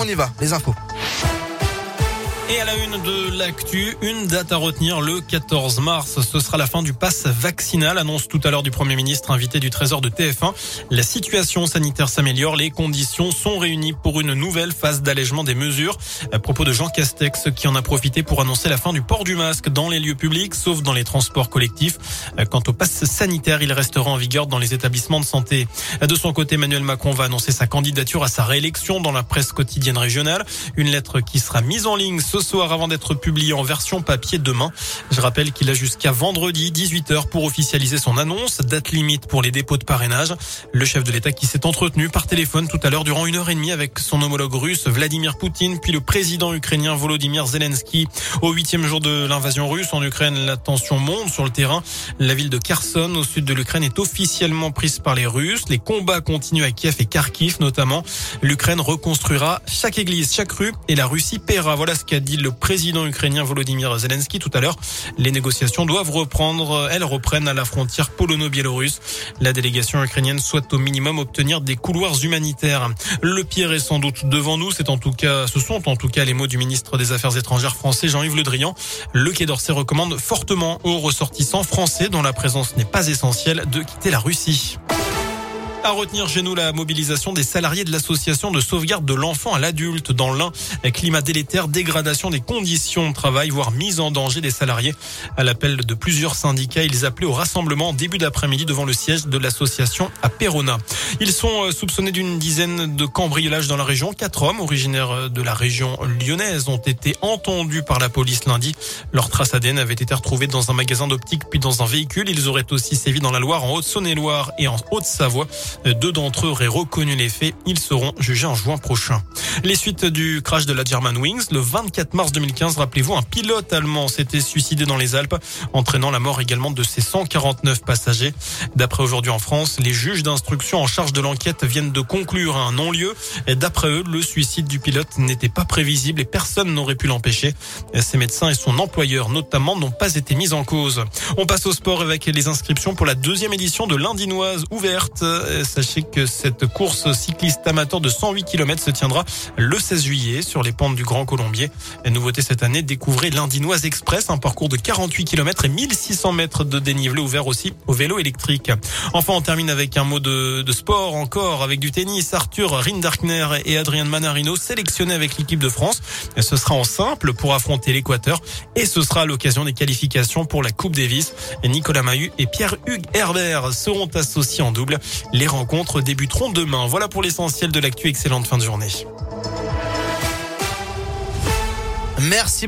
On y va, les infos. Et à la une de l'actu, une date à retenir le 14 mars. Ce sera la fin du pass vaccinal, annonce tout à l'heure du Premier ministre invité du Trésor de TF1. La situation sanitaire s'améliore, les conditions sont réunies pour une nouvelle phase d'allègement des mesures. À propos de Jean Castex qui en a profité pour annoncer la fin du port du masque dans les lieux publics, sauf dans les transports collectifs. Quant au pass sanitaire, il restera en vigueur dans les établissements de santé. De son côté, Emmanuel Macron va annoncer sa candidature à sa réélection dans la presse quotidienne régionale. Une lettre qui sera mise en ligne ce soir avant d'être publié en version papier demain. Je rappelle qu'il a jusqu'à vendredi 18h pour officialiser son annonce, date limite pour les dépôts de parrainage. Le chef de l'État qui s'est entretenu par téléphone tout à l'heure durant une heure et demie avec son homologue russe Vladimir Poutine, puis le président ukrainien Volodymyr Zelensky. Au huitième jour de l'invasion russe en Ukraine, la tension monte sur le terrain. La ville de Kherson, au sud de l'Ukraine, est officiellement prise par les Russes. Les combats continuent à Kiev et Kharkiv notamment. L'Ukraine reconstruira chaque église, chaque rue et la Russie paiera. Voilà ce qu'a dit le président ukrainien Volodymyr Zelensky tout à l'heure. Les négociations doivent reprendre, elles reprennent à la frontière polono-biélorusse. La délégation ukrainienne souhaite au minimum obtenir des couloirs humanitaires. Le pire est sans doute devant nous, c'est en tout cas, ce sont en tout cas les mots du ministre des Affaires étrangères français Jean-Yves Le Drian. Le Quai d'Orsay recommande fortement aux ressortissants français dont la présence n'est pas essentielle de quitter la Russie. À retenir chez nous la mobilisation des salariés de l'association de sauvegarde de l'enfant à l'adulte dans l'un climat délétère, dégradation des conditions de travail, voire mise en danger des salariés. À l'appel de plusieurs syndicats, ils appelaient au rassemblement en début d'après-midi devant le siège de l'association à Perona. Ils sont euh, soupçonnés d'une dizaine de cambriolages dans la région. Quatre hommes originaires de la région lyonnaise ont été entendus par la police lundi. Leurs traces ADN avaient été retrouvées dans un magasin d'optique puis dans un véhicule. Ils auraient aussi sévi dans la Loire, en Haute-Saône-et-Loire et en Haute-Savoie. Deux d'entre eux auraient reconnu les faits. Ils seront jugés en juin prochain. Les suites du crash de la German Wings, le 24 mars 2015, rappelez-vous, un pilote allemand s'était suicidé dans les Alpes, entraînant la mort également de ses 149 passagers. D'après aujourd'hui en France, les juges d'instruction en charge de l'enquête viennent de conclure un non-lieu. D'après eux, le suicide du pilote n'était pas prévisible et personne n'aurait pu l'empêcher. Ses médecins et son employeur notamment n'ont pas été mis en cause. On passe au sport avec les inscriptions pour la deuxième édition de l'Indinoise ouverte. Sachez que cette course cycliste amateur de 108 km se tiendra le 16 juillet sur les pentes du Grand Colombier. La nouveauté cette année, découvrez l'Indinoise Express, un parcours de 48 km et 1600 mètres de dénivelé ouvert aussi au vélo électrique. Enfin, on termine avec un mot de, sport encore avec du tennis. Arthur Rindarkner et Adrien Manarino sélectionnés avec l'équipe de France. Ce sera en simple pour affronter l'Équateur et ce sera l'occasion des qualifications pour la Coupe Davis. Nicolas Mahut et Pierre-Hugues Herbert seront associés en double. Rencontres débuteront demain. Voilà pour l'essentiel de l'actu. Excellente fin de journée. Merci.